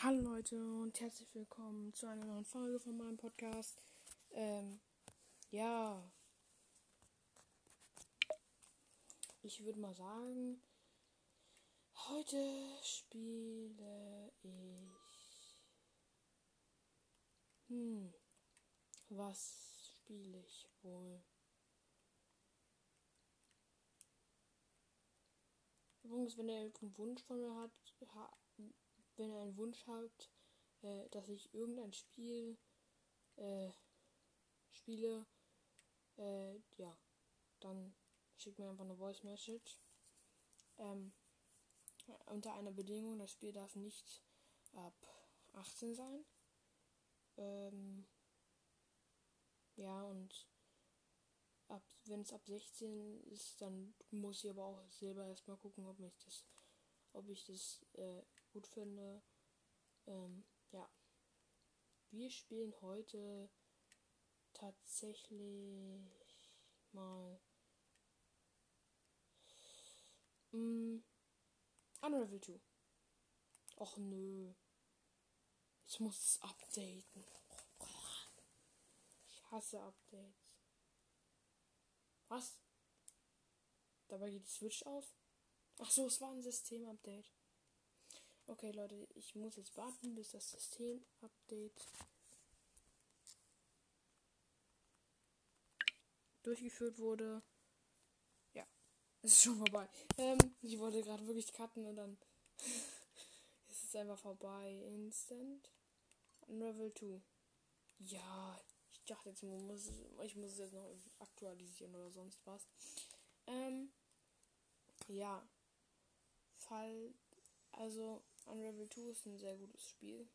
Hallo Leute und herzlich willkommen zu einer neuen Folge von meinem Podcast. Ähm, ja, ich würde mal sagen, heute spiele ich. Hm, was spiele ich wohl? Übrigens, wenn ihr irgendeinen Wunsch von mir hat, ha wenn ihr einen Wunsch habt, äh, dass ich irgendein Spiel äh, spiele, äh, ja, dann schickt mir einfach eine Voice Message. Ähm, unter einer Bedingung, das Spiel darf nicht ab 18 sein. Ähm, ja, und wenn es ab 16 ist, dann muss ich aber auch selber erstmal gucken, ob mich das, ob ich das äh, gut finde. Ähm, ja. Wir spielen heute tatsächlich mal mm, Unravel 2. Och nö. Ich muss es updaten. Ich hasse Updates. Was? Dabei geht die Switch auf? Ach so, es war ein System-Update. Okay, Leute, ich muss jetzt warten, bis das System-Update durchgeführt wurde. Ja, es ist schon vorbei. Ähm, ich wollte gerade wirklich cutten und dann ist es einfach vorbei. Instant. Unravel 2. Ja, ich dachte jetzt, muss, ich muss es jetzt noch aktualisieren oder sonst was. Ähm, ja. Fall, also Unravel 2 ist ein sehr gutes Spiel.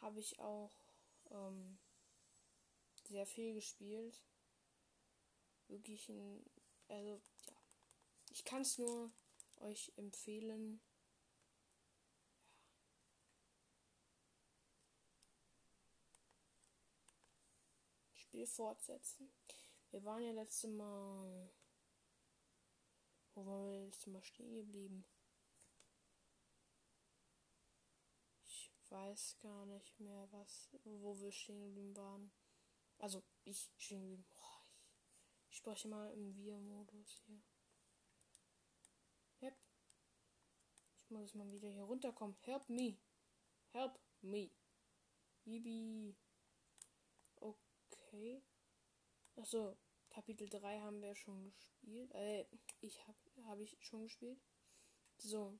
Habe ich auch ähm, sehr viel gespielt. Wirklich ein, also ja, ich kann es nur euch empfehlen. Spiel fortsetzen. Wir waren ja letztes Mal. Wo waren wir letztes Mal stehen geblieben? Weiß gar nicht mehr, was, wo wir stehen geblieben waren. Also, ich stehen geblieben. Boah, ich, ich spreche mal im Wir-Modus hier. Yep. Ich muss mal wieder hier runterkommen. Help me. Help me. Bibi. Okay. Achso, Kapitel 3 haben wir schon gespielt. Äh, ich habe hab ich schon gespielt. So,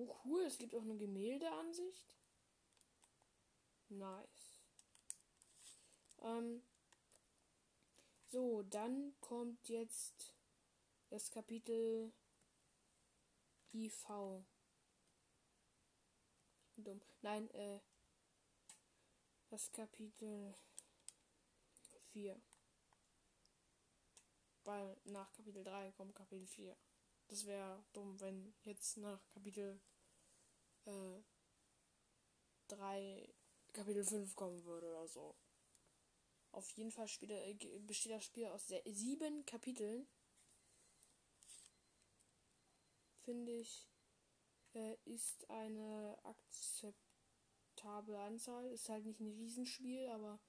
Oh cool, es gibt auch eine Gemäldeansicht. Nice. Ähm, so, dann kommt jetzt das Kapitel IV. Dumm. Nein, äh, das Kapitel 4. Weil nach Kapitel 3 kommt Kapitel 4. Das wäre dumm, wenn jetzt nach Kapitel äh, 3 Kapitel 5 kommen würde oder so. Auf jeden Fall spielt, äh, besteht das Spiel aus sieben Kapiteln. Finde ich, äh, ist eine akzeptable Anzahl. Ist halt nicht ein Riesenspiel, aber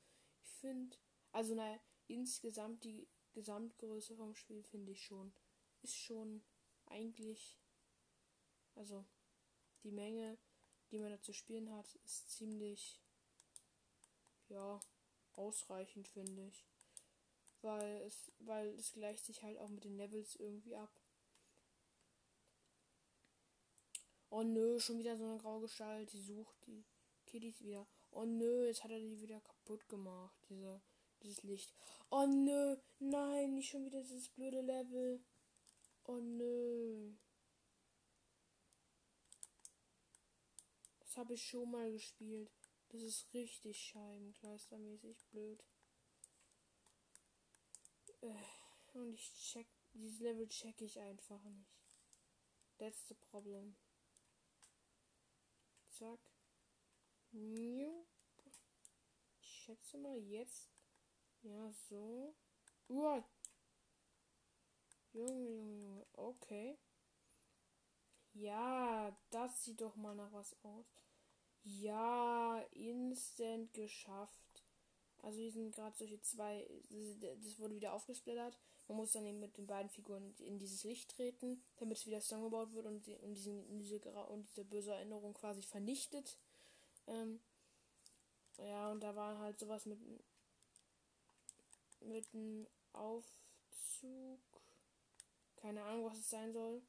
ich finde, also naja, insgesamt die Gesamtgröße vom Spiel finde ich schon, ist schon eigentlich, also die Menge, die man da zu spielen hat, ist ziemlich, ja, ausreichend, finde ich. Weil es, weil es gleicht sich halt auch mit den Levels irgendwie ab. Oh nö, schon wieder so eine graue Gestalt, die sucht die Kiddies wieder. Oh nö, jetzt hat er die wieder kaputt gemacht, diese, dieses Licht. Oh nö, nein, nicht schon wieder dieses blöde Level. Oh nö. Das habe ich schon mal gespielt. Das ist richtig scheibenkleistermäßig blöd. Äh, und ich check, dieses Level check ich einfach nicht. The problem. Zack. Ich schätze mal, jetzt Ja, so. Uah. Junge, Junge, Junge. Okay. Ja, das sieht doch mal nach was aus. Ja, instant geschafft. Also hier sind gerade solche zwei, das wurde wieder aufgesplittert. Man muss dann eben mit den beiden Figuren in dieses Licht treten, damit es wieder zusammengebaut wird und, und, diesen, diese, und diese böse Erinnerung quasi vernichtet. Ähm, ja, und da war halt sowas mit, mit einem Aufzug. Keine Ahnung, was es sein soll.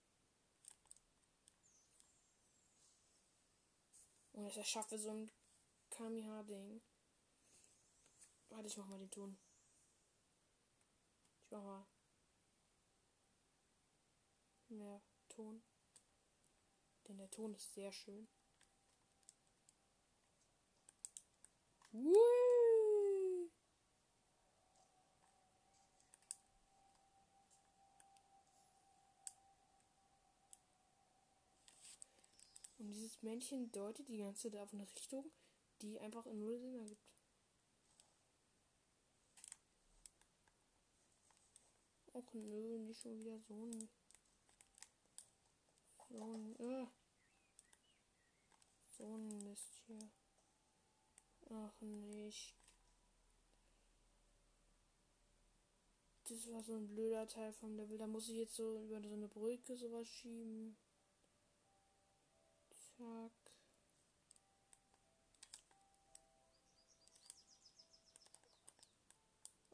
Und ich erschaffe so ein Kamiha-Ding. Warte, ich mach mal den Ton. Ich mach mal mehr Ton. Denn der Ton ist sehr schön. Dieses Männchen deutet die ganze Zeit auf eine Richtung, die einfach in null Sinn ergibt. Och nö, nicht schon wieder so ein. So ein. Äh, so ein Mist hier. Ach nicht. Das war so ein blöder Teil vom Level. Da muss ich jetzt so über so eine Brücke sowas schieben. Zack.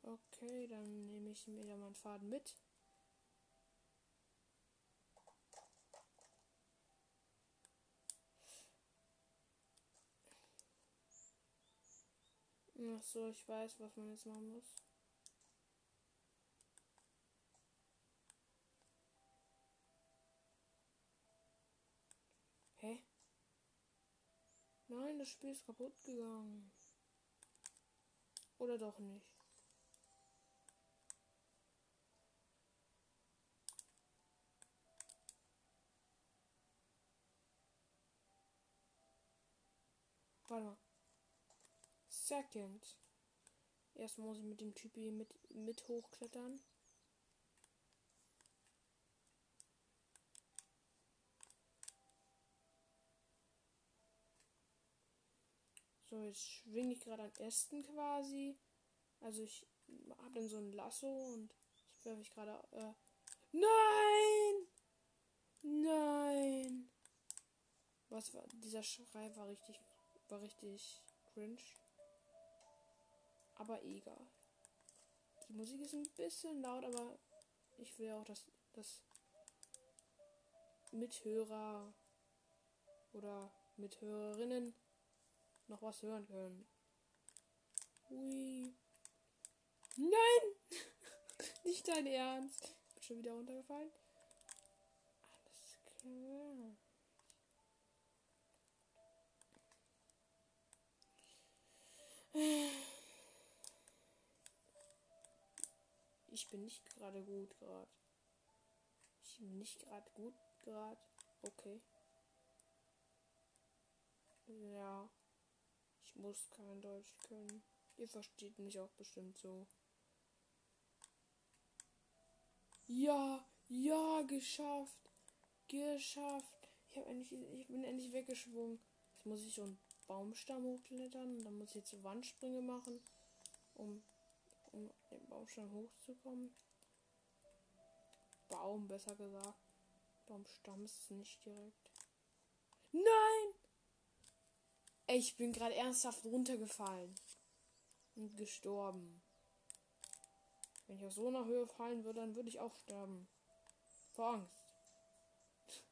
Okay, dann nehme ich mir meinen Faden mit. Ach so, ich weiß, was man jetzt machen muss. Hä? Nein, das Spiel ist kaputt gegangen. Oder doch nicht? Warte mal. Second. Erstmal muss ich mit dem Typi mit, mit hochklettern. So, jetzt schwinge ich gerade am Ästen quasi. Also ich habe dann so ein Lasso und jetzt werfe ich gerade. Äh, nein! Nein! Was war. Dieser Schrei war richtig. War richtig cringe. Aber egal. Die Musik ist ein bisschen laut, aber ich will auch, dass, dass Mithörer oder Mithörerinnen noch was hören können. Ui. Nein! Nicht dein Ernst. Bin schon wieder runtergefallen. Alles klar. Ich bin nicht gerade gut gerade. Ich bin nicht gerade gut gerade. Okay. Ja. Muss kein Deutsch können. Ihr versteht mich auch bestimmt so. Ja, ja, geschafft. Geschafft. Ich, endlich, ich bin endlich weggeschwungen. Jetzt muss ich so einen Baumstamm hochklettern. Dann muss ich jetzt Wandsprünge machen, um um den Baumstamm hochzukommen. Baum, besser gesagt. Baumstamm ist es nicht direkt. Nein! Ich bin gerade ernsthaft runtergefallen. Und gestorben. Wenn ich aus so einer Höhe fallen würde, dann würde ich auch sterben. Vor Angst.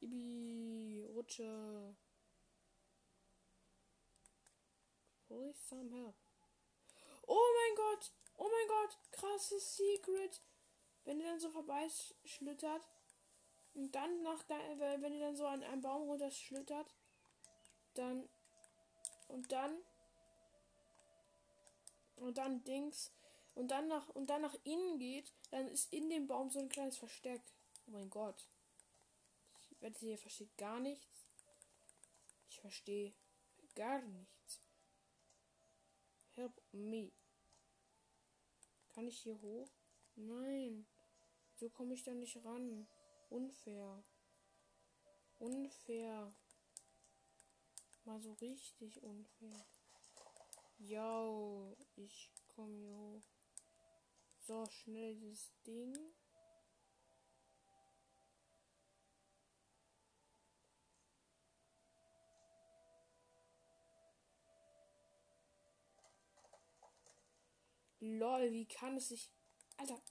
Ibi, Rutsche. Some help. Oh mein Gott! Oh mein Gott! Krasses Secret! Wenn ihr dann so vorbeischlittert und dann nach wenn ihr dann so an einem Baum runterschlittert, dann und dann und dann Dings und dann nach und dann nach innen geht, dann ist in dem Baum so ein kleines Versteck. Oh mein Gott. Ich wette, ihr versteht gar nichts. Ich verstehe gar nichts. Help me. Kann ich hier hoch? Nein. So komme ich da nicht ran. Unfair. Unfair. Mal so richtig unfair. Jo, ich komme hier hoch. So, schnell dieses Ding. Lol, wie kann es sich. Alter.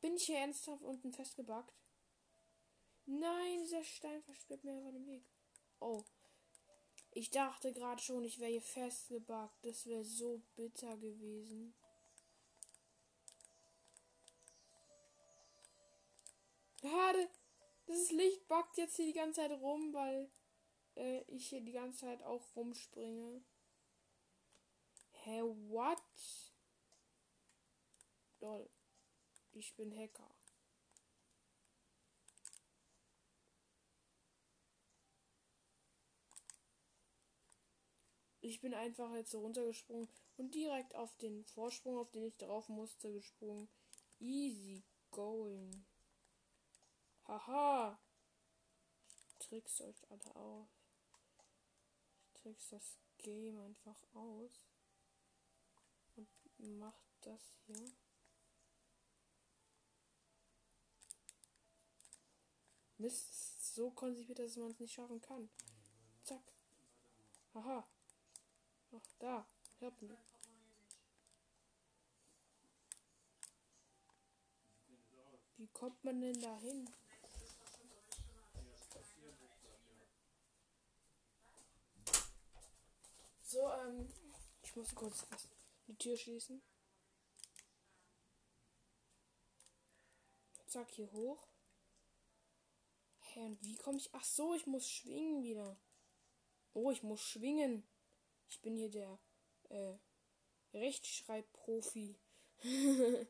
Bin ich hier ernsthaft unten festgebackt? Nein, dieser Stein versperrt mir einfach den Weg. Oh. Ich dachte gerade schon, ich wäre hier festgebackt. Das wäre so bitter gewesen. Schade. Das Licht backt jetzt hier die ganze Zeit rum, weil äh, ich hier die ganze Zeit auch rumspringe. Hä, what? Lol. Ich bin Hacker. Ich bin einfach jetzt so runtergesprungen und direkt auf den Vorsprung, auf den ich drauf musste, gesprungen. Easy going. Haha. Ich trick's euch alle aus. Ich trick's das Game einfach aus. Und macht das hier. Mist, so konzipiert, dass man es nicht schaffen kann. Zack. Aha. Ach, da. Help me. Wie kommt man denn da hin? So, ähm, ich muss kurz die Tür schließen. Zack, hier hoch. Hä, und wie komme ich? Ach so, ich muss schwingen wieder. Oh, ich muss schwingen. Ich bin hier der äh, Rechtschreibprofi.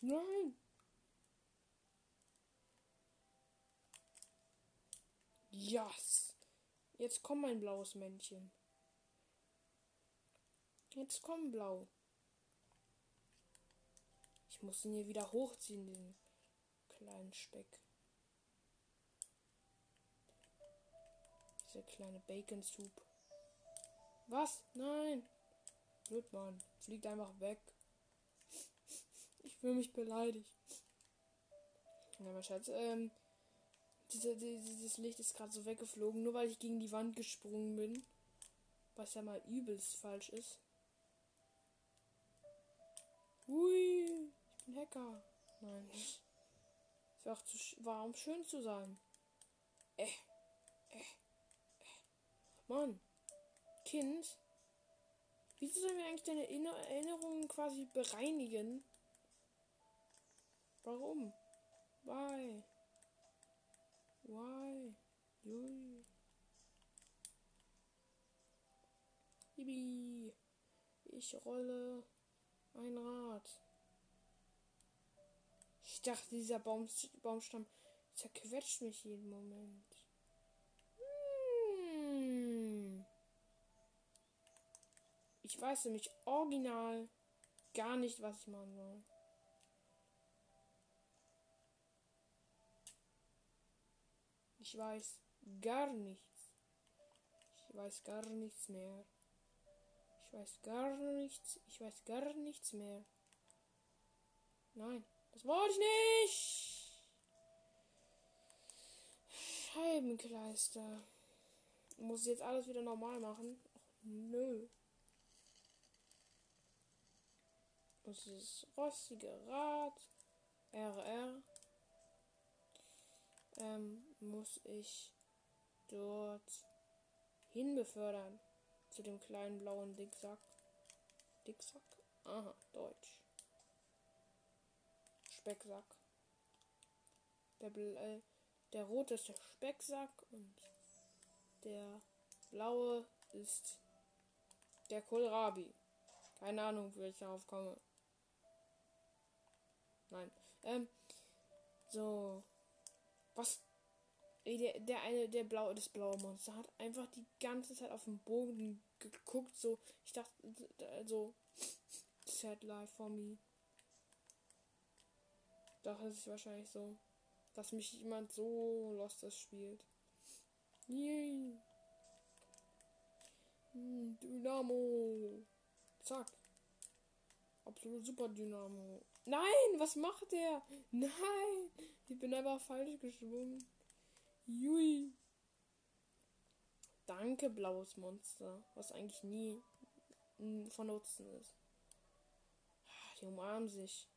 Nein. Yes. Jetzt komm mein blaues Männchen. Jetzt komm blau. Ich muss ihn hier wieder hochziehen, den kleinen Speck. Dieser kleine Bacon Soup. Was? Nein. Blöd, Mann. Fliegt einfach weg. Ich fühle mich beleidigt. Ja, mein Schatz, ähm, diese, dieses Licht ist gerade so weggeflogen, nur weil ich gegen die Wand gesprungen bin. Was ja mal übelst falsch ist. Hui ein Hacker. Nein. Ist auch zu warm schön zu sein. Äh. Äh. Mann. Kind. Wieso sollen wir eigentlich deine Erinnerungen quasi bereinigen? Warum? Why? Why? Jui. Bibi. Ich rolle ein Rad. Ich dachte, dieser Baum, Baumstamm zerquetscht mich jeden Moment. Hm. Ich weiß nämlich original gar nicht, was ich machen soll. Ich weiß gar nichts. Ich weiß gar nichts mehr. Ich weiß gar nichts. Ich weiß gar nichts mehr. Nein. Das wollte ich nicht. Scheibenkleister. Muss ich jetzt alles wieder normal machen? Och, nö. Das ist rostige Rad. RR. Ähm, muss ich dort hin befördern. Zu dem kleinen blauen Dicksack. Dicksack? Aha, Deutsch. Specksack. Der, äh, der rote ist der Specksack und der blaue ist der Kohlrabi. Keine Ahnung, wie ich darauf komme. Nein. Ähm, so. Was der, der eine, der blaue, das blaue Monster hat einfach die ganze Zeit auf den Boden geguckt, so. Ich dachte, also, sad life for me. Doch, es ist wahrscheinlich so, dass mich jemand so lost das spielt. Yay. Hm, Dynamo. Zack. Absolut super Dynamo. Nein, was macht der? Nein, ich bin einfach falsch geschwungen. Jui. Danke, blaues Monster. Was eigentlich nie von Nutzen ist. Die umarmen sich.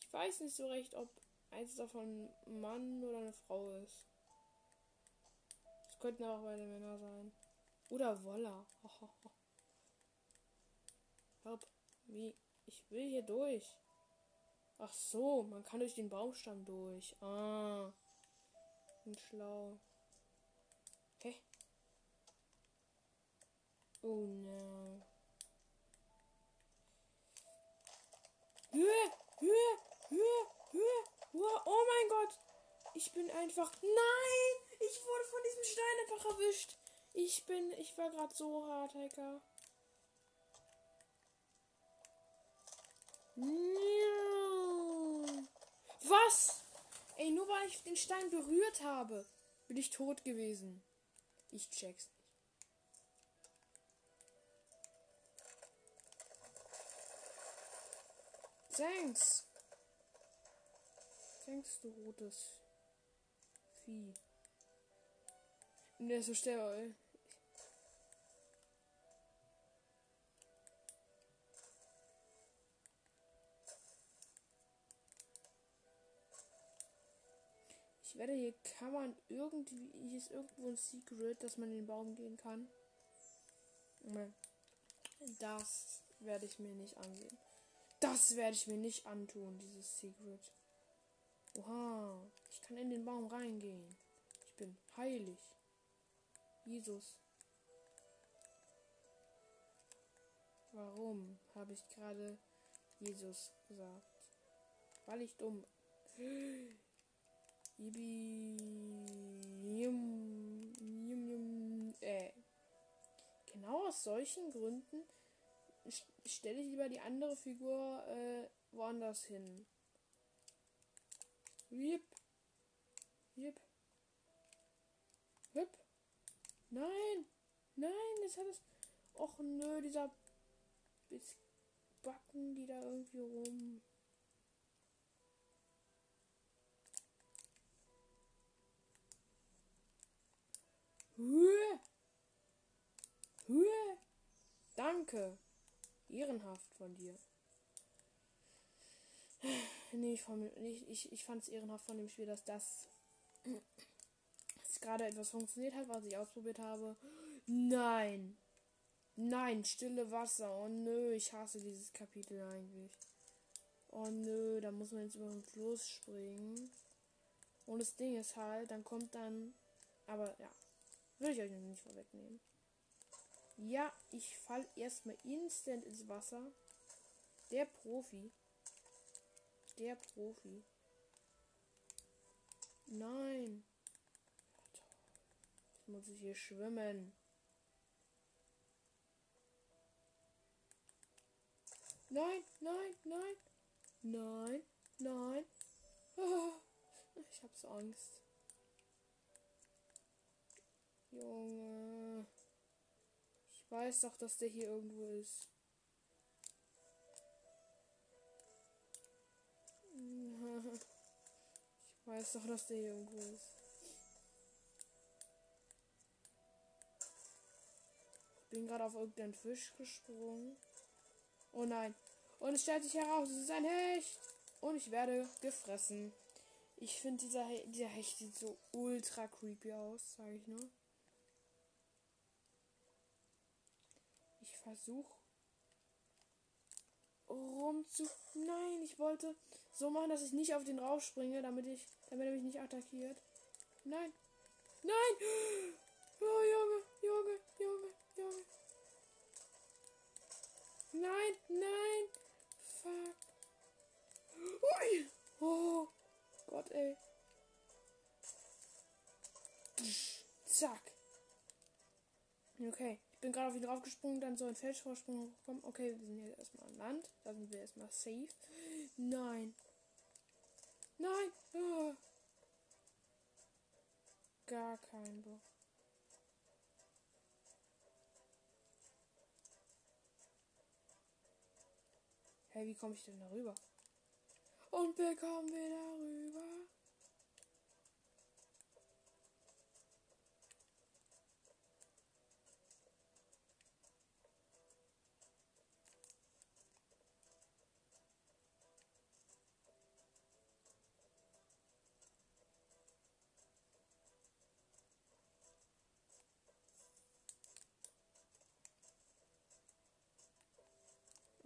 Ich weiß nicht so recht, ob eins davon ein Mann oder eine Frau ist. Es könnten auch beide Männer sein. Oder Woller. Hopp. Wie? Ich will hier durch. Ach so, man kann durch den Baumstamm durch. Ah. Bin schlau. Hä? Oh no. Höhe, Höhe, Höhe, Höhe. Oh mein Gott. Ich bin einfach. Nein! Ich wurde von diesem Stein einfach erwischt. Ich bin. Ich war gerade so hart, Hacker. Was? Ey, nur weil ich den Stein berührt habe, bin ich tot gewesen. Ich check's nicht. Thanks. Thanks, du rotes Vieh. Ne, so schnell. Ich werde hier kann man irgendwie hier ist irgendwo ein Secret, dass man in den Baum gehen kann. Das werde ich mir nicht ansehen. Das werde ich mir nicht antun, dieses Secret. Oha, ich kann in den Baum reingehen. Ich bin heilig. Jesus. Warum habe ich gerade Jesus gesagt? Weil ich dumm. Ibi. Yum, yum, yum, äh. Genau aus solchen Gründen stelle ich lieber die andere Figur äh, woanders hin. Yep. Yep. Yep. Nein. Nein, das hat es. Och nö, dieser Backen die da irgendwie rum. Höhe. Höhe. Danke. Ehrenhaft von dir. Nee, ich, ich, ich, ich fand es ehrenhaft von dem Spiel, dass das dass gerade etwas funktioniert hat, was ich ausprobiert habe. Nein. Nein, stille Wasser. Oh nö, ich hasse dieses Kapitel eigentlich. Oh nö, da muss man jetzt über den Fluss springen. Und das Ding ist halt, dann kommt dann. Aber ja, will ich euch nicht vorwegnehmen. Ja, ich fall erstmal instant ins Wasser. Der Profi. Der Profi. Nein. Jetzt muss ich hier schwimmen. Nein, nein, nein. Nein, nein. Oh, ich hab so Angst. Junge. Ich weiß doch, dass der hier irgendwo ist. Ich weiß doch, dass der hier irgendwo ist. Ich bin gerade auf irgendeinen Fisch gesprungen. Oh nein. Und es stellt sich heraus, es ist ein Hecht. Und ich werde gefressen. Ich finde, dieser, He dieser Hecht sieht so ultra creepy aus, sage ich nur. Ich versuche rum zu. Nein, ich wollte so machen, dass ich nicht auf den rausspringe, damit ich, damit er mich nicht attackiert. Nein, nein! Oh, Junge, Junge, Junge, Junge. Nein, nein. Fuck. Ui. Oh. Gott, ey. Zack. Okay, ich bin gerade auf ihn draufgesprungen, dann so ein Felsvorsprung gekommen. Okay, wir sind jetzt erstmal an Land. Da sind wir erstmal safe. Nein. Nein. Ah. Gar kein Bock. Hey, wie komme ich denn darüber? Und wie kommen wir darüber?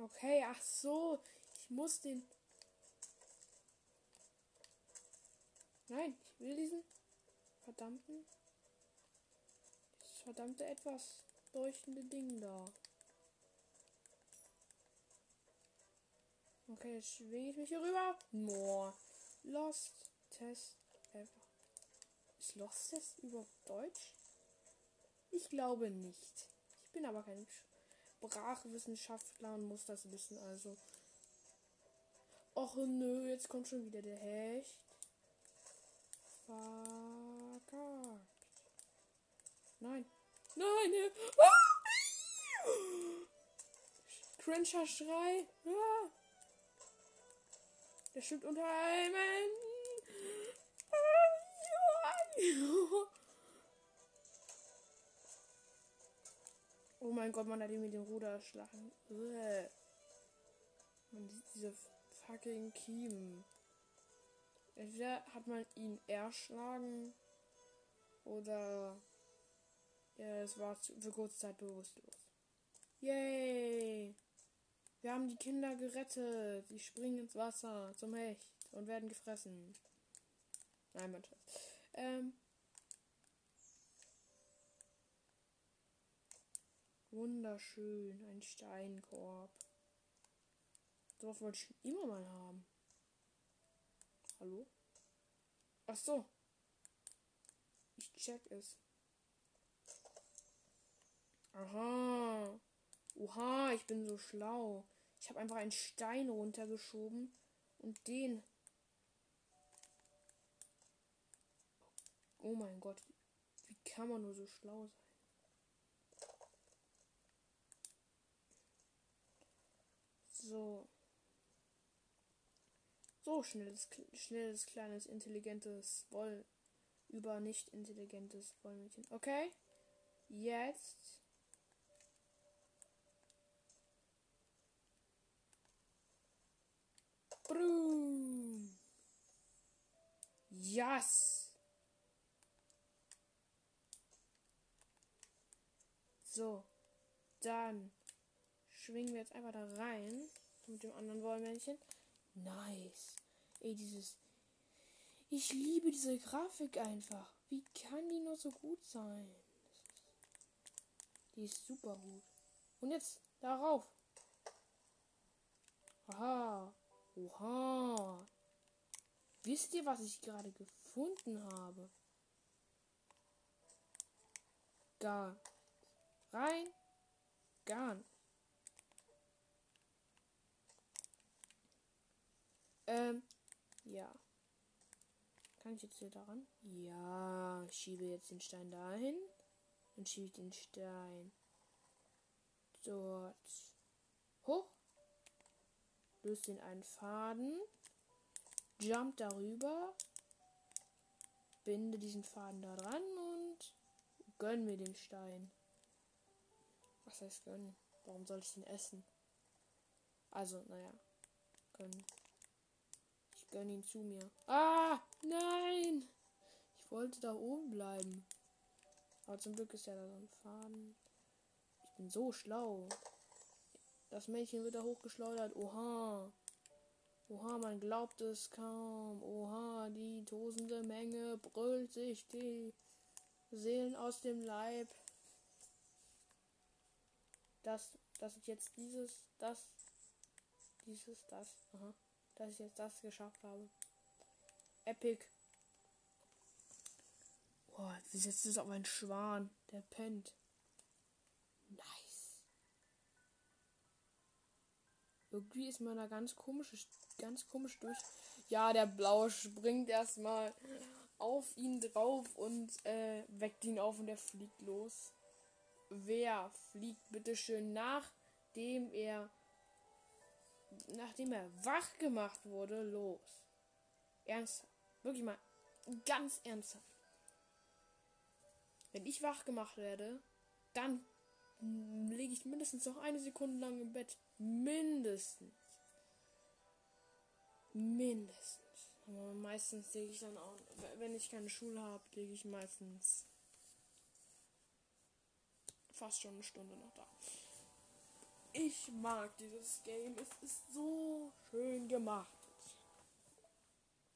Okay, ach so. Ich muss den. Nein, ich will diesen verdammten. Das verdammte etwas leuchtende Ding da. Okay, jetzt schwinge ich mich hier rüber. More. Lost Test ever. Ist Lost Test überhaupt Deutsch? Ich glaube nicht. Ich bin aber kein Sprachwissenschaftler und muss das wissen, also. Och nö, jetzt kommt schon wieder der Hecht. Verkackt. Nein. Nein, ne. Ah! Cringer Schrei. Ah! Der schwimmt unter einem. Ah! Oh mein Gott, man hat ihn mit dem Ruder erschlagen. Man sieht diese fucking Kiemen. Entweder hat man ihn erschlagen oder ja, es war für kurze Zeit bewusstlos. Yay! Wir haben die Kinder gerettet. Sie springen ins Wasser zum Hecht und werden gefressen. Nein, mein Schatz. Ähm, Wunderschön, ein Steinkorb. Darauf wollte ich immer mal haben. Hallo? Ach so. Ich check es. Aha. Oha, ich bin so schlau. Ich habe einfach einen Stein runtergeschoben und den. Oh mein Gott, wie kann man nur so schlau sein? So. So schnelles, schnelles, kleines, intelligentes Woll über nicht intelligentes Wollmädchen. Okay. Jetzt. Boom. Yes. So. Dann schwingen wir jetzt einfach da rein. Mit dem anderen Wollmännchen. Nice. Ey, dieses. Ich liebe diese Grafik einfach. Wie kann die nur so gut sein? Die ist super gut. Und jetzt darauf. Aha. Oha. Wisst ihr, was ich gerade gefunden habe? Gar. Rein. Gar. Ähm, ja. Kann ich jetzt hier daran? Ja, schiebe jetzt den Stein dahin. Und schiebe den Stein dort hoch. Löst den einen Faden. Jump darüber. Binde diesen Faden da dran und gönn mir den Stein. Was heißt gönnen? Warum soll ich den essen? Also, naja. Gönnen gönn ihn zu mir. Ah, nein! Ich wollte da oben bleiben. Aber zum Glück ist ja da so ein Faden. Ich bin so schlau. Das Mädchen wird da hochgeschleudert. Oha. Oha, man glaubt es kaum. Oha, die tosende Menge brüllt sich die Seelen aus dem Leib. Das, das ist jetzt dieses, das, dieses, das. Aha dass ich jetzt das geschafft habe. Epic. Boah, sie setzt es auf einen Schwan. Der pennt. Nice. Irgendwie ist man da ganz komisch, ganz komisch durch. Ja, der Blaue springt erstmal auf ihn drauf und äh, weckt ihn auf und er fliegt los. Wer fliegt bitte schön nachdem er nachdem er wach gemacht wurde los? Ernsthaft. Wirklich mal ganz ernsthaft. Wenn ich wach gemacht werde, dann lege ich mindestens noch eine Sekunde lang im Bett. Mindestens. Mindestens. Aber meistens lege ich dann auch, wenn ich keine Schule habe, lege ich meistens fast schon eine Stunde noch da. Ich mag dieses Game. Es ist so schön gemacht.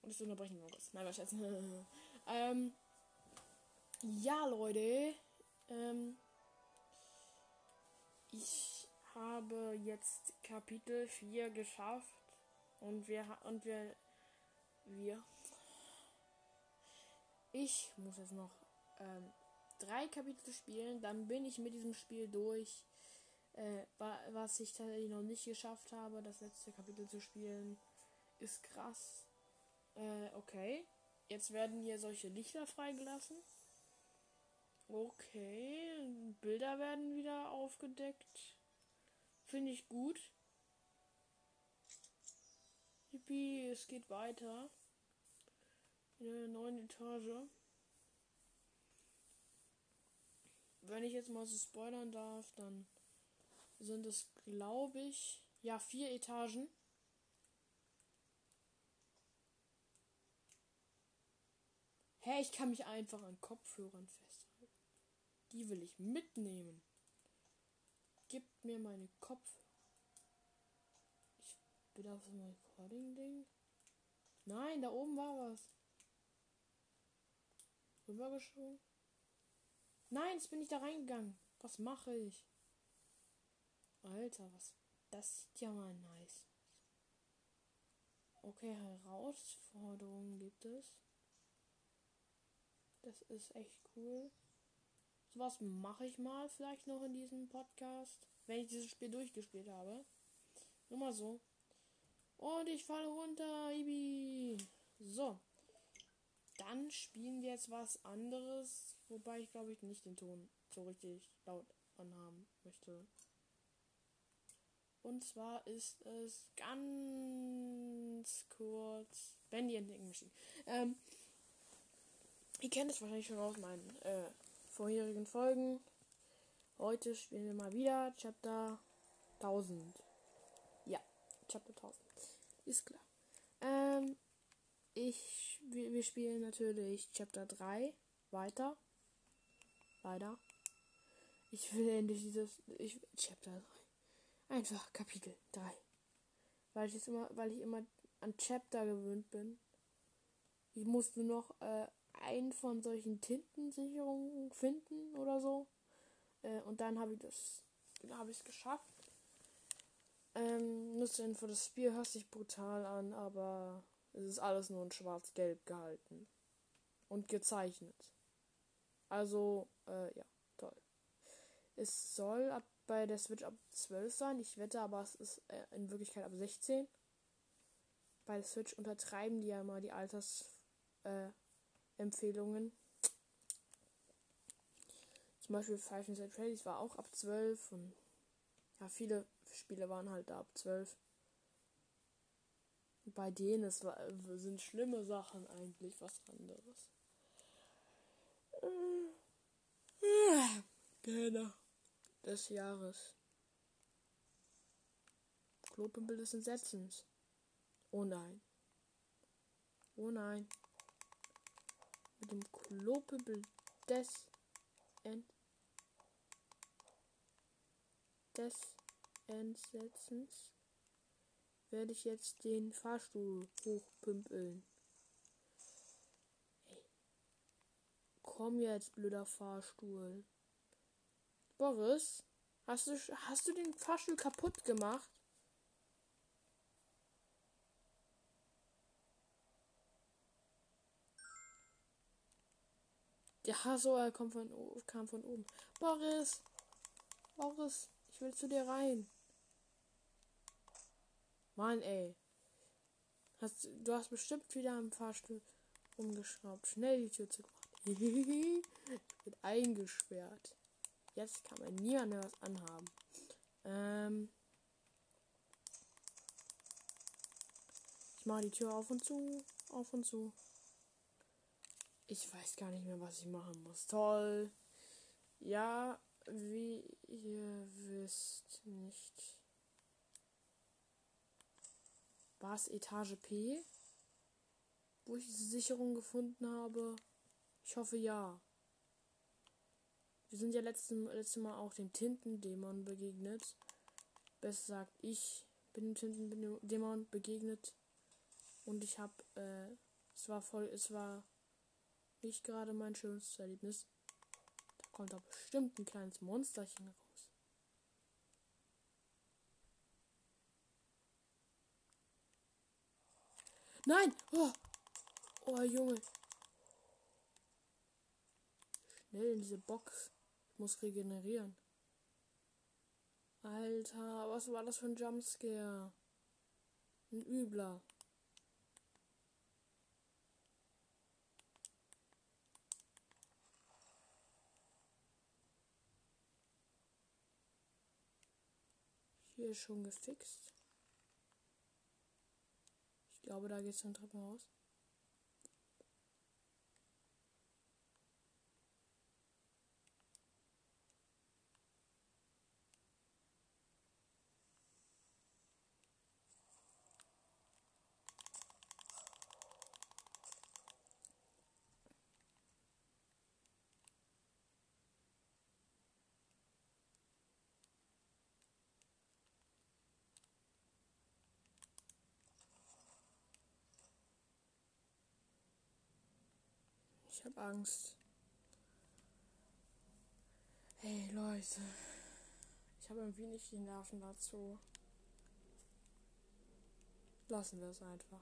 Und ich unterbreche noch was. Nein, was ähm, ja, Leute. Ähm, ich habe jetzt Kapitel 4 geschafft. Und wir und wir wir ich muss jetzt noch ähm, drei Kapitel spielen, dann bin ich mit diesem Spiel durch. Äh, was ich tatsächlich noch nicht geschafft habe, das letzte Kapitel zu spielen, ist krass. Äh, okay. Jetzt werden hier solche Lichter freigelassen. Okay, Bilder werden wieder aufgedeckt. Finde ich gut. Yippie, es geht weiter. In der neuen Etage. Wenn ich jetzt mal so spoilern darf, dann sind es, glaube ich, ja, vier Etagen. Hä, ich kann mich einfach an Kopfhörern festhalten. Die will ich mitnehmen. Gib mir meine Kopf. Ich bin auf so ein Recording-Ding. Nein, da oben war was. Rübergeschoben. Nein, jetzt bin ich da reingegangen. Was mache ich? Alter, was. Das sieht ja mal nice. Okay, Herausforderungen gibt es. Das ist echt cool. Sowas mache ich mal vielleicht noch in diesem Podcast, wenn ich dieses Spiel durchgespielt habe. Nur mal so. Und ich falle runter, Ibi. So. Dann spielen wir jetzt was anderes, wobei ich glaube ich nicht den Ton so richtig laut anhaben möchte. Und zwar ist es ganz kurz Bendy Entdecken Machine. Ähm, ihr kennt es wahrscheinlich schon aus meinen äh, vorherigen Folgen. Heute spielen wir mal wieder Chapter 1000. Ja, Chapter 1000. Ist klar. Ähm, ich, wir, wir spielen natürlich Chapter 3 weiter. Leider. Ich will endlich dieses, ich, Chapter 3. Einfach Kapitel 3. Weil ich jetzt immer, weil ich immer an Chapter gewöhnt bin. Ich musste noch äh, einen von solchen Tintensicherungen finden oder so. Äh, und dann habe ich das, habe ich es geschafft. Ähm, Nutzinfo, das Spiel hört sich brutal an, aber es ist alles nur in schwarz-gelb gehalten. Und gezeichnet. Also, äh, ja, toll. Es soll ab bei der Switch ab 12 sein. Ich wette aber, es ist äh, in Wirklichkeit ab 16. Bei der Switch untertreiben die ja mal die Alters, äh. Zum Beispiel Five Nights at Freddy's war auch ab 12 und ja, viele Spiele waren halt da ab 12. Bei denen es war, sind schlimme Sachen eigentlich was anderes. Genau. Des Jahres. Klopimpel des Entsetzens. Oh nein. Oh nein mit dem Klopimpel des Ent des Entsetzens werde ich jetzt den Fahrstuhl hochpümpeln. Hey. Komm jetzt, blöder Fahrstuhl. Boris, hast du, hast du den Fahrstuhl kaputt gemacht? Ja, so, er kommt von, kam von oben. Boris! Boris, ich will zu dir rein. Mann, ey. Hast, du hast bestimmt wieder am Fahrstuhl umgeschraubt. Schnell die Tür zugemacht. ich bin eingesperrt. Jetzt kann man niemand mehr was anhaben. Ähm. Ich mache die Tür auf und zu. Auf und zu. Ich weiß gar nicht mehr, was ich machen muss. Toll. Ja, wie ihr wisst nicht. War es Etage P? Wo ich diese Sicherung gefunden habe? Ich hoffe ja. Wir sind ja letztes, letztes Mal auch dem Tintendämon begegnet. Besser sagt, ich bin dem Tintendämon begegnet. Und ich habe, äh, es war voll, es war nicht gerade mein schönstes Erlebnis. Da kommt da bestimmt ein kleines Monsterchen raus. Nein! Oh, oh Junge. Schnell in diese Box. Muss regenerieren. Alter, was war das für ein Jumpscare? Ein übler. Hier ist schon gefixt. Ich glaube, da geht es zum Treppenhaus. Ich habe Angst. Hey Leute. Ich habe irgendwie nicht die Nerven dazu. Lassen wir es einfach.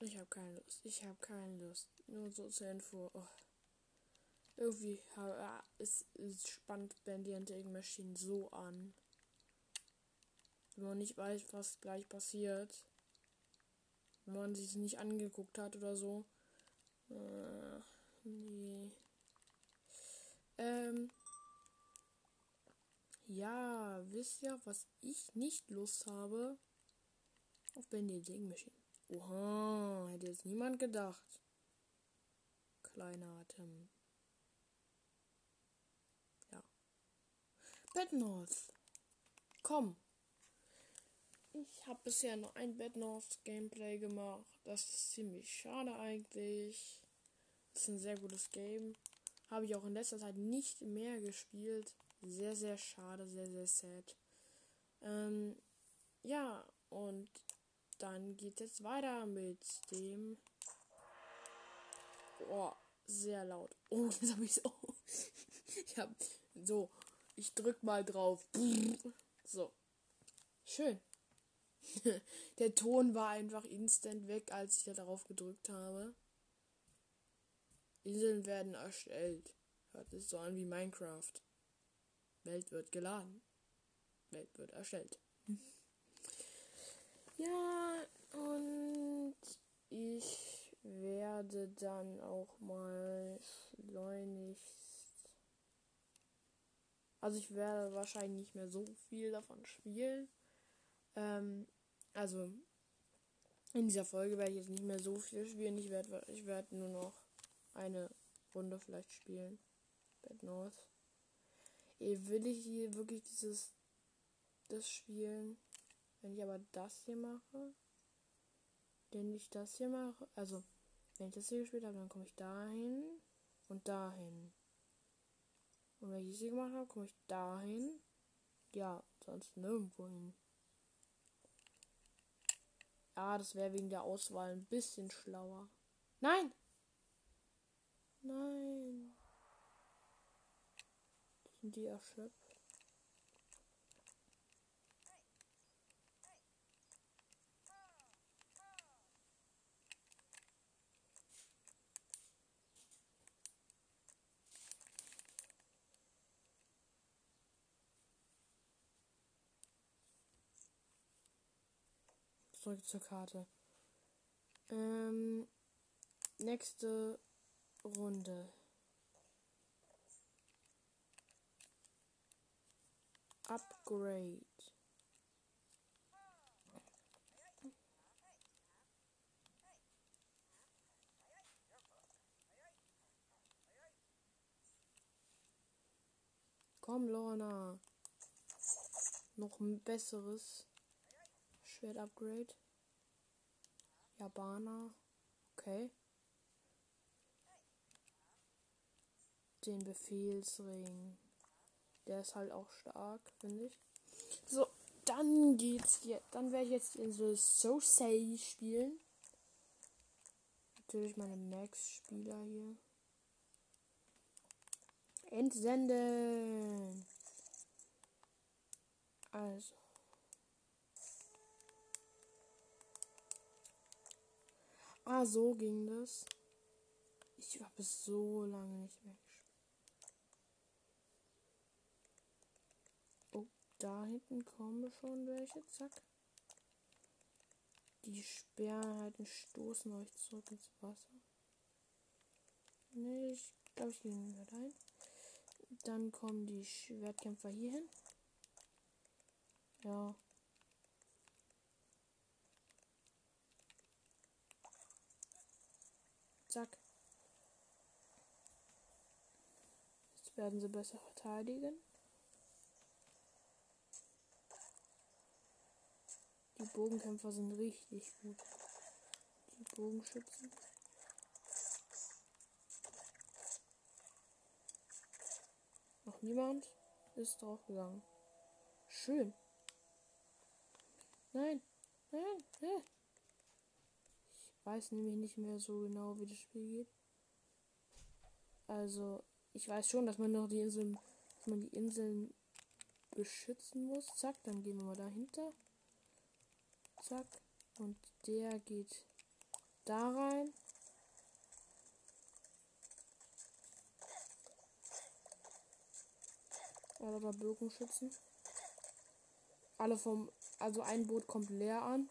Ich habe keine Lust. Ich habe keine Lust. Nur so zur Info. Oh. Irgendwie ja, ist, ist spannend Bandy Machine so an. Wenn man nicht weiß, was gleich passiert. Wenn man sich nicht angeguckt hat oder so. Äh, nee. Ähm. Ja, wisst ihr, was ich nicht Lust habe? Auf Bandy Machine. Oha, hätte jetzt niemand gedacht. Kleiner Atem. Ja. Bad North. Komm. Ich habe bisher nur ein Bad North Gameplay gemacht. Das ist ziemlich schade eigentlich. Das ist ein sehr gutes Game. Habe ich auch in letzter Zeit nicht mehr gespielt. Sehr, sehr schade, sehr, sehr sad. Ähm, ja, und dann geht es weiter mit dem. Oh, sehr laut. Oh, jetzt habe ich so. ich habe so. Ich drück mal drauf. So. Schön. Der Ton war einfach instant weg, als ich da drauf gedrückt habe. Inseln werden erstellt. Hört sich so an wie Minecraft. Welt wird geladen. Welt wird erstellt. Ja, und ich werde dann auch mal schleunigst. Also ich werde wahrscheinlich nicht mehr so viel davon spielen. Ähm, also in dieser Folge werde ich jetzt nicht mehr so viel spielen. Ich werde ich werde nur noch eine Runde vielleicht spielen. Bad North. Ey, will ich hier wirklich dieses das spielen? Wenn ich aber das hier mache, wenn ich das hier mache, also wenn ich das hier gespielt habe, dann komme ich dahin und dahin. Und wenn ich das hier gemacht habe, komme ich dahin. Ja, sonst nirgendwo hin. Ja, das wäre wegen der Auswahl ein bisschen schlauer. Nein! Nein. Sind die erschöpft? Zurück zur Karte. Ähm, nächste Runde. Upgrade. Komm, Lorna. Noch ein besseres Schwert-Upgrade. Jabana. Okay. Den Befehlsring. Der ist halt auch stark, finde ich. So, dann geht's hier. Dann werde ich jetzt in so So Say spielen. Natürlich meine Max-Spieler hier. Entsenden. Also. Ah, so ging das. Ich habe es so lange nicht mehr gespielt. Oh, da hinten kommen schon welche. Zack. Die Sperreinheiten stoßen euch zurück ins Wasser. Nee, ich glaube, ich gehe nicht mehr rein. Dann kommen die Schwertkämpfer hier hin. Ja. Zack. Jetzt werden sie besser verteidigen. Die Bogenkämpfer sind richtig gut. Die Bogenschützen. Noch niemand ist draufgegangen. Schön. Nein, nein, nein. Ich weiß nämlich nicht mehr so genau, wie das Spiel geht. Also, ich weiß schon, dass man noch die Inseln, dass man die Inseln beschützen muss. Zack, dann gehen wir mal dahinter. Zack. Und der geht da rein. Alle bei Bogenschützen. Alle vom. Also ein Boot kommt leer an.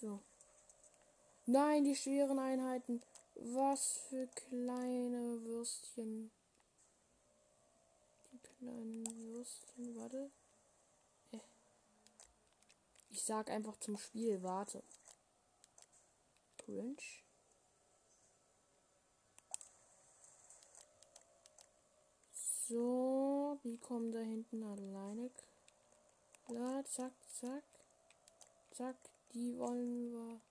So. Nein, die schweren Einheiten. Was für kleine Würstchen. Die kleinen Würstchen, warte. Äh. Ich sag einfach zum Spiel, warte. Cringe. So, die kommen da hinten alleine. Klar, zack, zack. Zack, die wollen wir.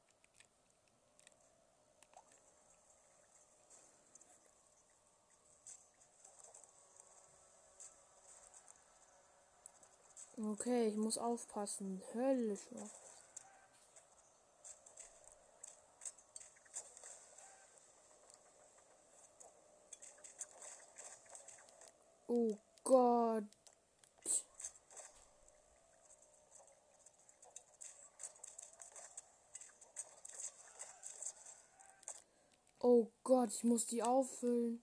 Okay, ich muss aufpassen. Höllisch aufpassen. Oh Gott. Oh Gott, ich muss die auffüllen.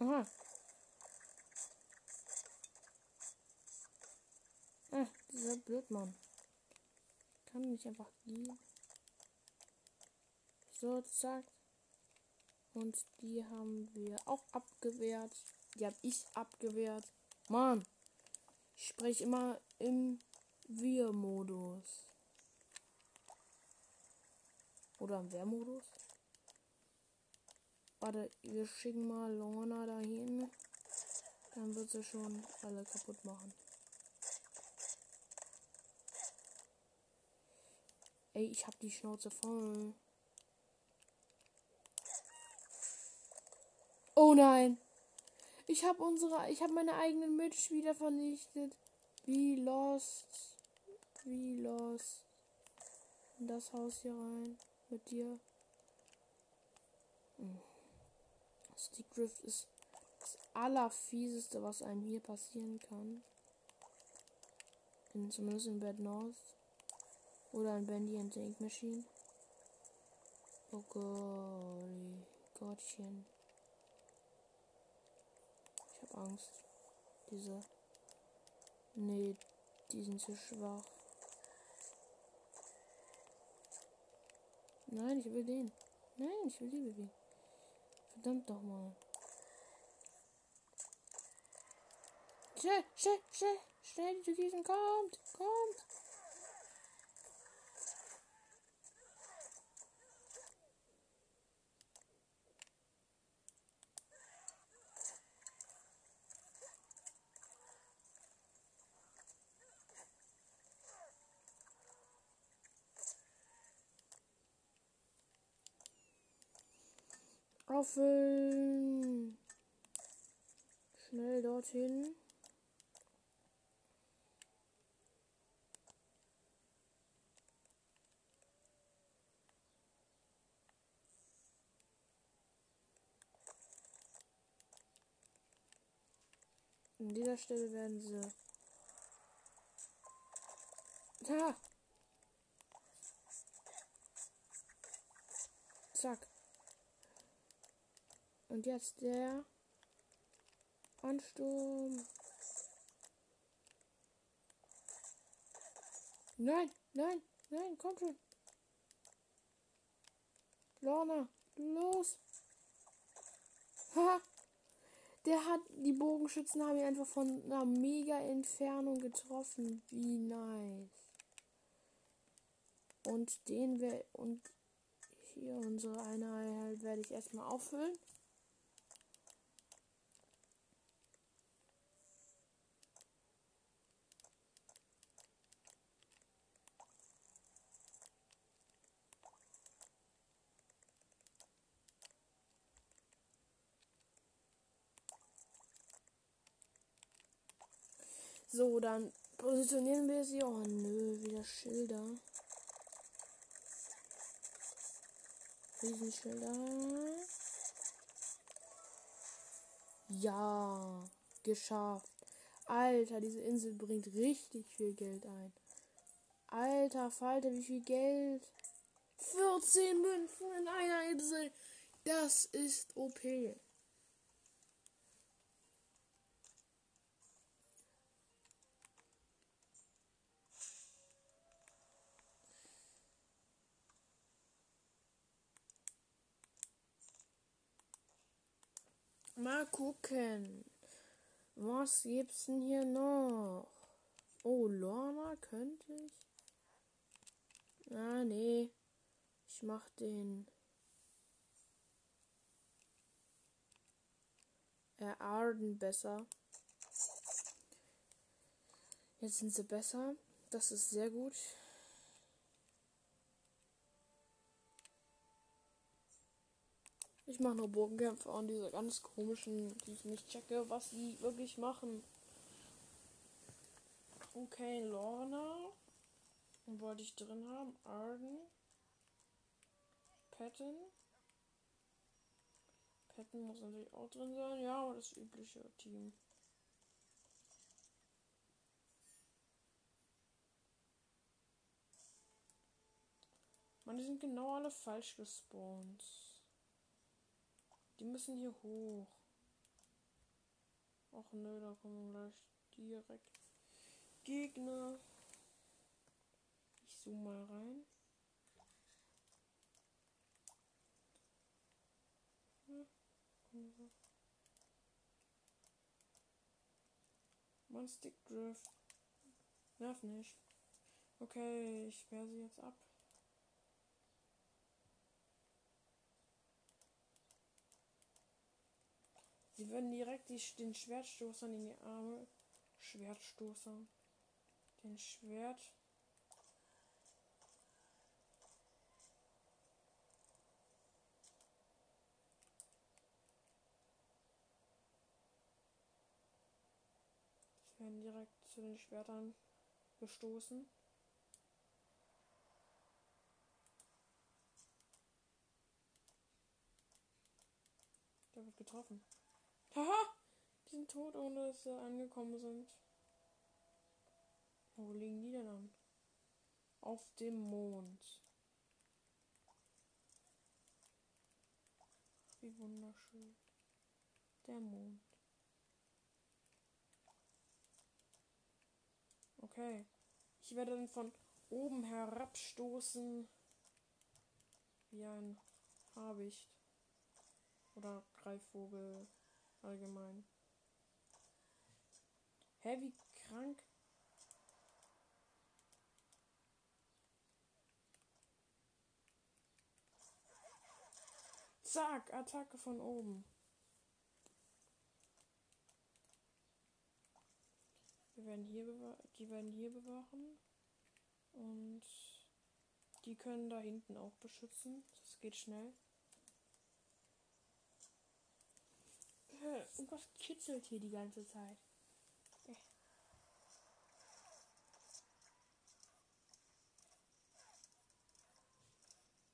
Aha. Ah, Blödmann. Kann nicht einfach gehen. So, zack. Und die haben wir auch abgewehrt. Die habe ich abgewehrt. Mann. Ich spreche immer im Wir-Modus. Oder im Wer-Modus. Warte, wir schicken mal Lorna dahin. Dann wird sie schon alle kaputt machen. Ey, ich hab die Schnauze voll. Oh nein. Ich habe unsere, ich habe meine eigenen Mitspieler vernichtet. Wie lost. Wie lost. In das Haus hier rein. Mit dir. Hm. Stickdrift ist das allerfieseste, was einem hier passieren kann. In, zumindest in Bad North. Oder in Bandy and Tank Machine. Oh Gott. Gottchen. Ich hab Angst. Diese. Nee, die sind zu schwach. Nein, ich will den. Nein, ich will die bewegen. Verdammt doch mal. Schnell, schnell, schnell, schnell, die Türkisen, kommt, kommt. Auffüllen. Schnell dorthin. An dieser Stelle werden sie. Da! Zack. Und jetzt der Ansturm. Nein, nein, nein, komm schon. Lorna, los. Ha! Der hat, die Bogenschützen haben ihn einfach von einer mega Entfernung getroffen. Wie nice. Und den und hier unsere Einheit werde ich erstmal auffüllen. So, dann positionieren wir sie. Oh nö, wieder Schilder. Riesenschilder. Ja, geschafft. Alter, diese Insel bringt richtig viel Geld ein. Alter Falter, wie viel Geld? 14 Münzen in einer Insel. Das ist OP. Mal gucken. Was gibt's denn hier noch? Oh, Lorna könnte ich. Ah, nee. Ich mach den. Äh, Arden besser. Jetzt sind sie besser. Das ist sehr gut. Ich mache nur Bogenkämpfe und diese ganz komischen, die ich nicht checke, was sie wirklich machen. Okay, Lorna. Wollte ich drin haben. Arden. Patton. Patton muss natürlich auch drin sein. Ja, aber das übliche Team. Man, die sind genau alle falsch gespawnt. Die müssen hier hoch. Ach nö, da kommen gleich direkt Gegner. Ich zoome mal rein. Stick Drift. Nerv nicht. Okay, ich sperre sie jetzt ab. Sie würden direkt die, den Schwertstoßern in die Arme. Schwertstoßer. Den Schwert. Sie werden direkt zu den Schwertern gestoßen. Der wird getroffen. Haha! Die sind tot, ohne dass sie angekommen sind. Wo liegen die denn an? Auf dem Mond. Wie wunderschön. Der Mond. Okay. Ich werde dann von oben herabstoßen. Wie ein Habicht. Oder Greifvogel allgemein. Hä, wie krank? Zack, Attacke von oben. Wir werden hier die werden hier bewachen. Und die können da hinten auch beschützen. Das geht schnell. Irgendwas kitzelt hier die ganze Zeit.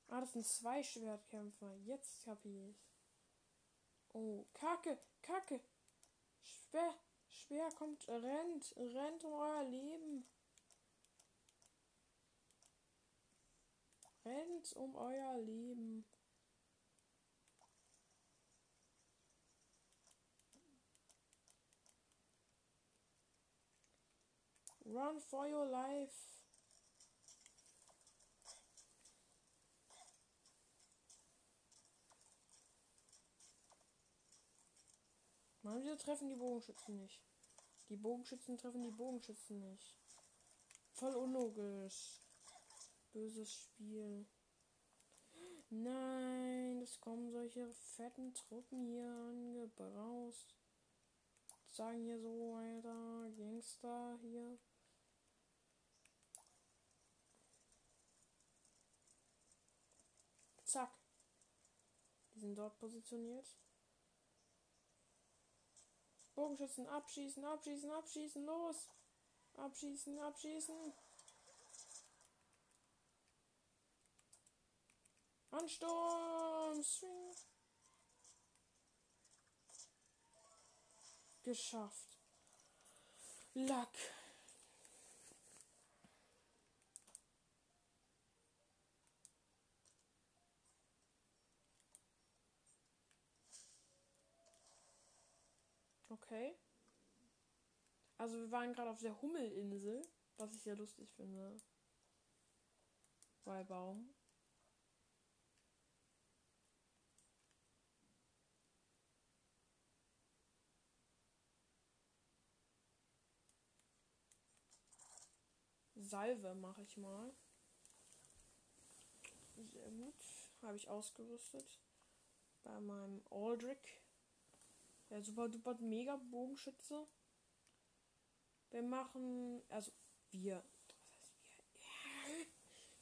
Ah, das sind zwei Schwertkämpfer. Jetzt kapier ich. Oh, Kacke, Kacke. Schwer, schwer kommt, rennt, rennt um euer Leben. Rennt um euer Leben. Run for your life. Mann, wir treffen die Bogenschützen nicht. Die Bogenschützen treffen die Bogenschützen nicht. Voll unlogisch. Böses Spiel. Nein, es kommen solche fetten Truppen hier angebraust. Sagen hier so, Alter, Gangster hier. Zack. Die sind dort positioniert. Bogenschützen abschießen, abschießen, abschießen, los! Abschießen, abschießen. Ansturm! Swing. Geschafft. Lack. Okay. Also wir waren gerade auf der Hummelinsel, was ich sehr lustig finde. Bei Baum. Salve mache ich mal. Sehr gut. Habe ich ausgerüstet. Bei meinem Aldrich. Ja, super duper mega Bogenschütze. Wir machen, also wir, was heißt wir?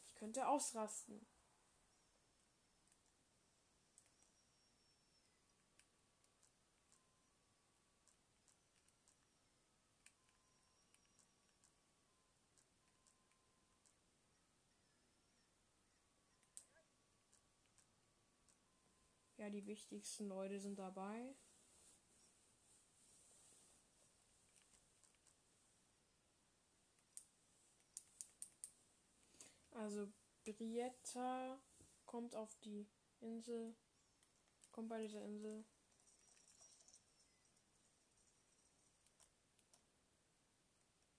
Ich könnte ausrasten. Ja, die wichtigsten Leute sind dabei. Also Brietta kommt auf die Insel, kommt bei dieser Insel.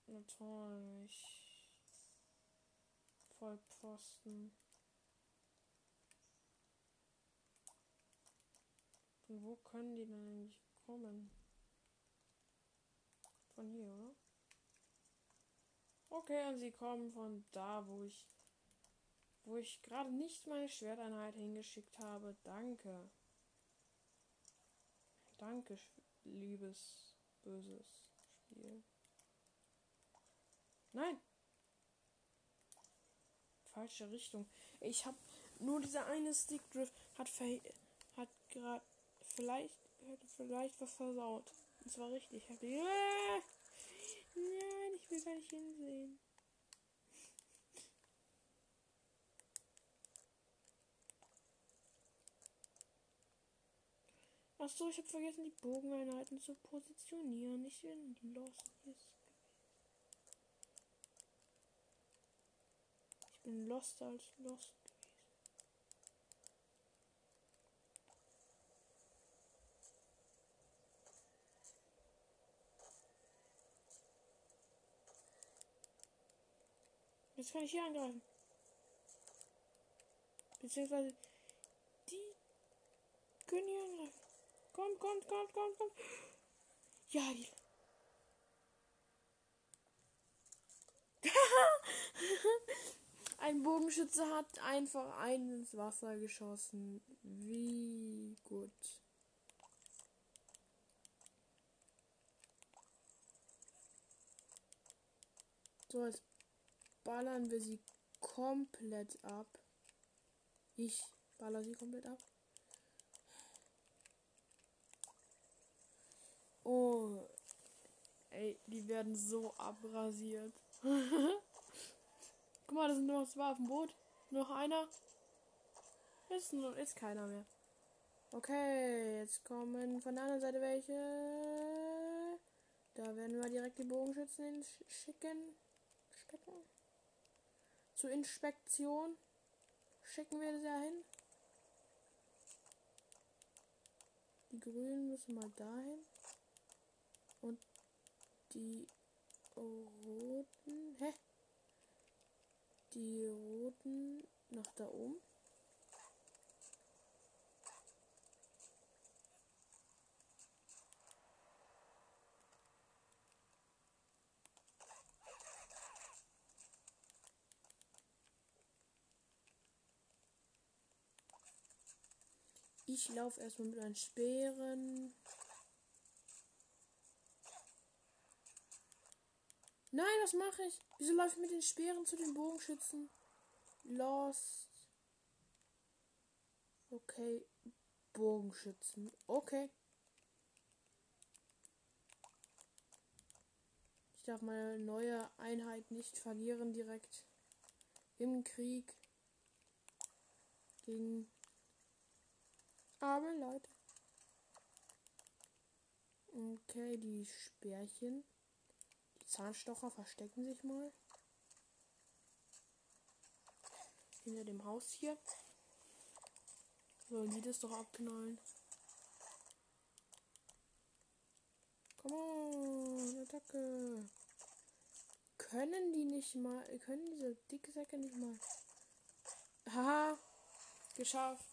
Natürlich. Vollpfosten. Von wo können die denn eigentlich kommen? Von hier, oder? Okay, und sie kommen von da, wo ich wo ich gerade nicht meine Schwerteinheit hingeschickt habe. Danke. Danke, liebes, böses Spiel. Nein! Falsche Richtung. Ich hab nur dieser eine Stickdrift hat hat gerade vielleicht vielleicht was versaut. Und zwar richtig heftig. Nein, ich will gar nicht hinsehen. Achso, ich habe vergessen, die Bogeneinheiten zu positionieren. Ich bin lost. Ich bin lost als lost gewesen. Jetzt kann ich hier angreifen. Beziehungsweise die können hier angreifen. Kommt, kommt, kommt, kommt, kommt. Ja, die. Ein Bogenschütze hat einfach einen ins Wasser geschossen. Wie gut. So, jetzt ballern wir sie komplett ab. Ich baller sie komplett ab. Oh. Ey, die werden so abrasiert. Guck mal, da sind nur noch zwei auf dem Boot. Noch einer. Ist, ist keiner mehr. Okay, jetzt kommen von der anderen Seite welche. Da werden wir direkt die Bogenschützen schicken. Zur Inspektion. Schicken wir das ja hin. Die Grünen müssen mal dahin. Die roten. Hä? Die roten nach da oben. Ich laufe erstmal mit meinen Speeren. Nein, was mache ich? Wieso laufe ich mit den Speeren zu den Bogenschützen? Lost. Okay. Bogenschützen. Okay. Ich darf meine neue Einheit nicht verlieren direkt im Krieg gegen aber Leute. Okay, die Spärchen. Zahnstocher verstecken sich mal. Hinter dem Haus hier. Sollen die das doch abknallen? Komm on, Attacke. Können die nicht mal, können diese dicke Säcke nicht mal. Haha, geschafft.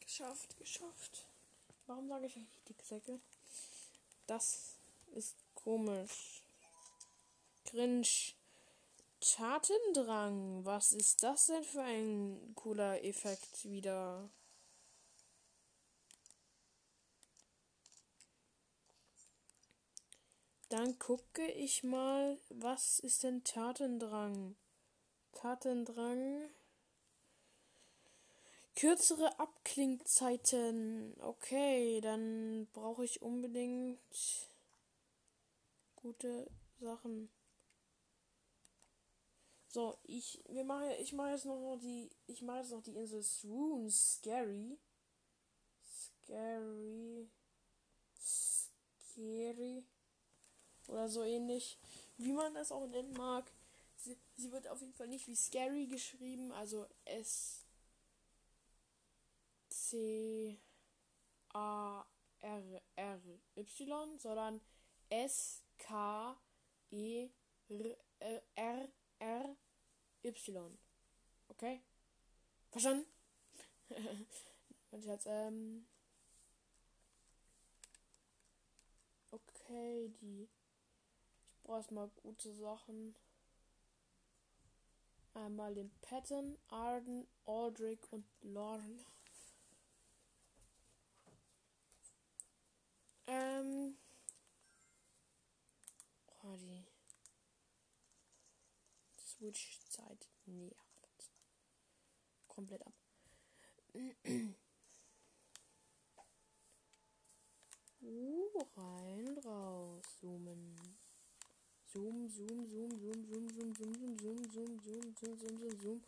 Geschafft, geschafft. Warum sage ich eigentlich dicke Säcke? Das ist komisch. Cringe. Tatendrang. Was ist das denn für ein cooler Effekt wieder? Dann gucke ich mal, was ist denn Tatendrang? Tatendrang. Kürzere Abklingzeiten. Okay, dann brauche ich unbedingt gute Sachen. So, ich wir machen ich mache jetzt noch die ich mache jetzt noch die Insel Swoon Scary. Scary Scary oder so ähnlich, wie man das auch nennen mag. Sie, sie wird auf jeden Fall nicht wie Scary geschrieben, also S C A R R Y, sondern S K E R R Y. Okay? Verstanden? Und jetzt, ähm. Okay, die. Ich brauche erstmal gute Sachen. Einmal den Patton, Arden, Aldrich und Lorne. Ähm. Oh, die Switch-Zeit nervt. Komplett ab. Uh, rein, raus, zoomen. Zoom, zoom, zoom, zoom, zoom, zoom, zoom, zoom, zoom, zoom, zoom, zoom, zoom, zoom, zoom.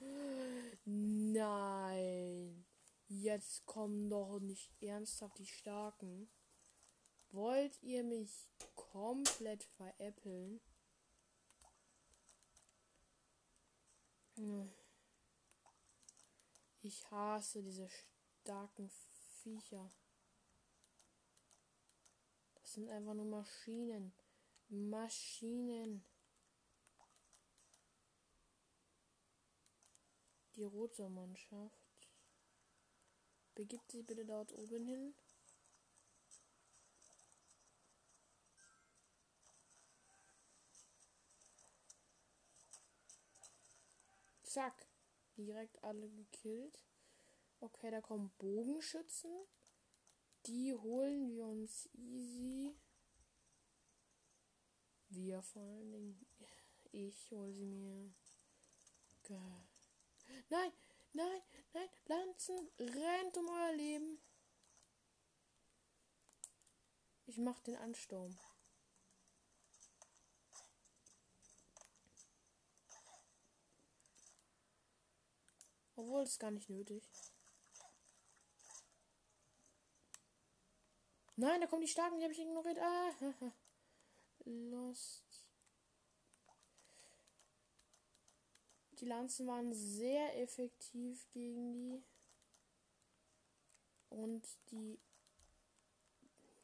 Nein. Jetzt kommen doch nicht ernsthaft die Starken. Wollt ihr mich komplett veräppeln? Ich hasse diese starken Viecher. Das sind einfach nur Maschinen. Maschinen. Die rote Mannschaft. Begibt sich bitte dort oben hin. Zack. Direkt alle gekillt. Okay, da kommen Bogenschützen. Die holen wir uns easy. Wir vor allen Dingen. Ich hole sie mir. Nein, nein, nein. Lanzen, rennt um euer Leben. Ich mach den Ansturm. Obwohl es gar nicht nötig. Nein, da kommen die Starken, die habe ich ignoriert. Ah, Lost. Die Lanzen waren sehr effektiv gegen die. Und die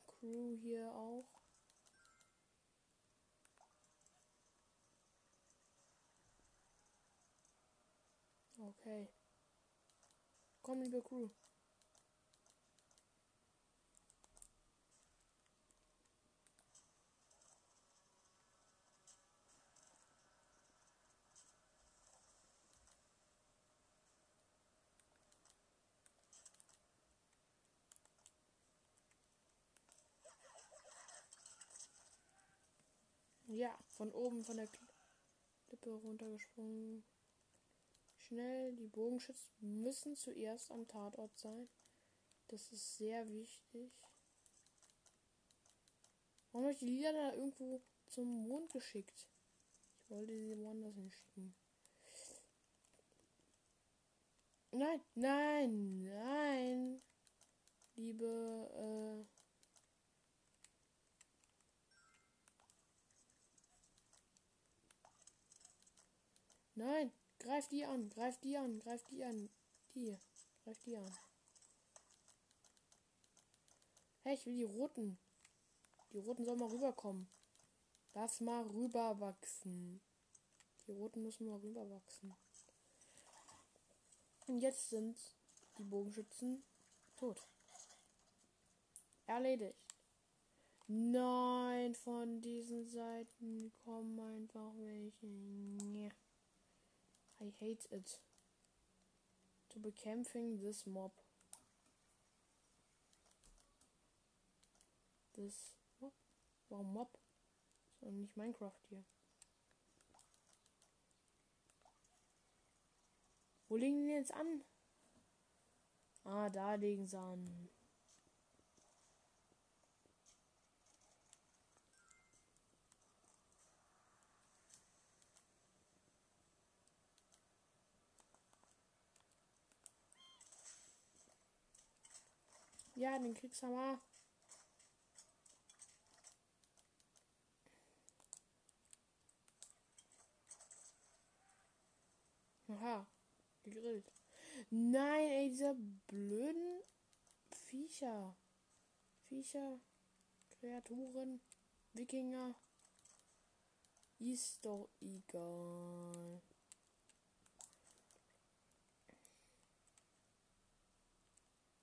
Crew hier auch. Okay. Komm, liebe Crew. Ja, von oben von der Klippe runtergesprungen. Schnell, die Bogenschützen müssen zuerst am Tatort sein. Das ist sehr wichtig. Warum habe ich die Lieder da irgendwo zum Mond geschickt? Ich wollte sie woanders hinschicken. Nein, nein, nein. Liebe, äh, Nein, greif die an, greif die an, greif die an. Die, greif die an. Hey, ich will die roten. Die roten sollen mal rüberkommen. Lass mal rüberwachsen. Die roten müssen mal rüberwachsen. Und jetzt sind die Bogenschützen tot. Erledigt. Nein, von diesen Seiten kommen einfach welche. Ja. I hate it. To bekämpfen this mob. This mob? Warum Mob? So nicht Minecraft hier. Wo legen die jetzt an? Ah, da legen sie an. Ja, den Kriegshammer. Aha, gegrillt. Nein, ey, diese blöden Viecher. Viecher, Kreaturen, Wikinger. Ist doch egal.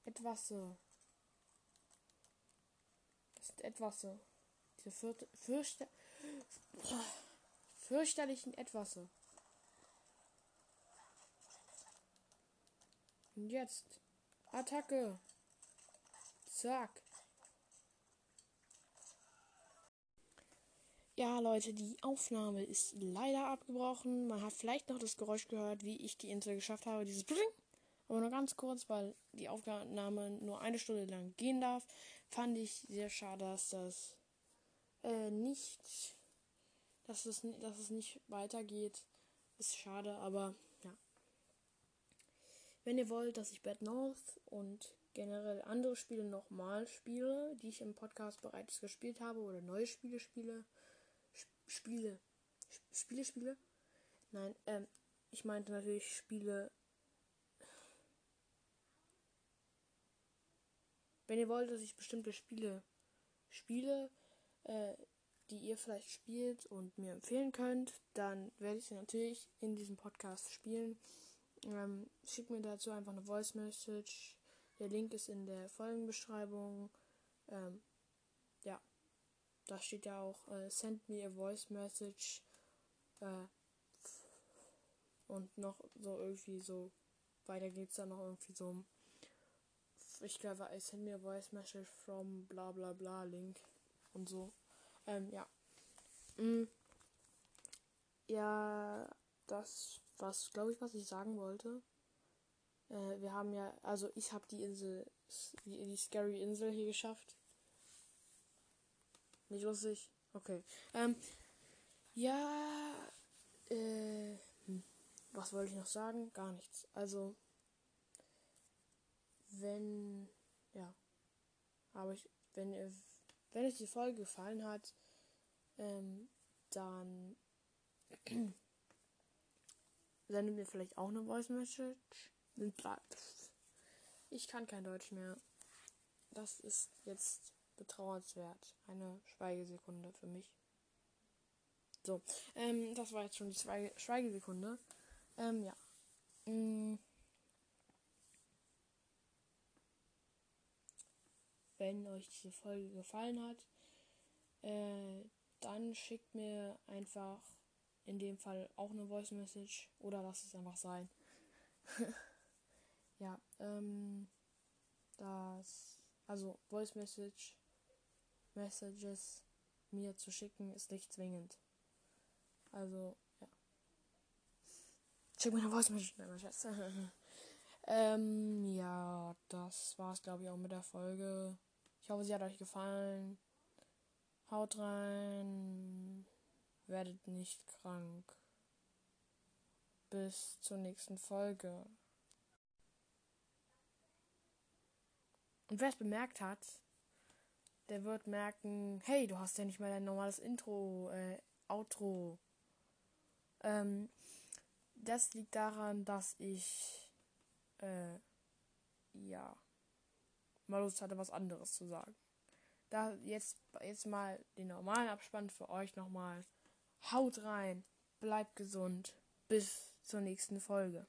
Etwas so ist etwas so. Diese vierte, fürchte, fürchterlichen etwas so. Und jetzt. Attacke. Zack. Ja, Leute, die Aufnahme ist leider abgebrochen. Man hat vielleicht noch das Geräusch gehört, wie ich die Insel geschafft habe. Dieses Bling. Aber nur ganz kurz, weil die Aufnahme nur eine Stunde lang gehen darf, fand ich sehr schade, dass das äh, nicht, dass es, dass es nicht weitergeht. Ist schade, aber ja. Wenn ihr wollt, dass ich Bad North und generell andere Spiele nochmal spiele, die ich im Podcast bereits gespielt habe oder neue Spiele spiele, Spiele. Spiele, Spiele? Nein, ähm, ich meinte natürlich Spiele. Wenn ihr wollt, dass ich bestimmte Spiele spiele, äh, die ihr vielleicht spielt und mir empfehlen könnt, dann werde ich sie natürlich in diesem Podcast spielen. Ähm, schickt mir dazu einfach eine Voice Message. Der Link ist in der Folgenbeschreibung. Ähm, ja da steht ja auch, äh, send me a voice message. Äh, und noch so irgendwie so, weiter geht's dann noch irgendwie so ich glaube, I send a voice message from bla bla bla Link und so. Ähm, ja. Mm. Ja, das was glaube ich, was ich sagen wollte. Äh, wir haben ja, also ich habe die Insel, die, die Scary Insel hier geschafft. Nicht lustig? Okay. Ähm, ja, äh, hm. was wollte ich noch sagen? Gar nichts. Also, wenn, ja, aber ich, wenn ihr, wenn euch die Folge gefallen hat, ähm, dann sendet mir vielleicht auch eine Voice Message. Ich kann kein Deutsch mehr. Das ist jetzt betrauernswert. Eine Schweigesekunde für mich. So, ähm, das war jetzt schon die Schweige Schweigesekunde. Ähm, ja. Mm. Wenn euch diese Folge gefallen hat, äh, dann schickt mir einfach in dem Fall auch eine Voice Message oder lasst es einfach sein. ja, ähm, das, also Voice Message Messages mir zu schicken, ist nicht zwingend. Also, ja. Schick mir eine Voice Message. Nein, Schatz. ähm, ja, das war's, glaube ich, auch mit der Folge. Ich hoffe, sie hat euch gefallen. Haut rein. Werdet nicht krank. Bis zur nächsten Folge. Und wer es bemerkt hat, der wird merken, hey, du hast ja nicht mal dein normales Intro, äh, Outro. Ähm, das liegt daran, dass ich, äh, ja, mal Lust hatte, was anderes zu sagen. Da jetzt, jetzt mal den normalen Abspann für euch nochmal. Haut rein, bleibt gesund, bis zur nächsten Folge.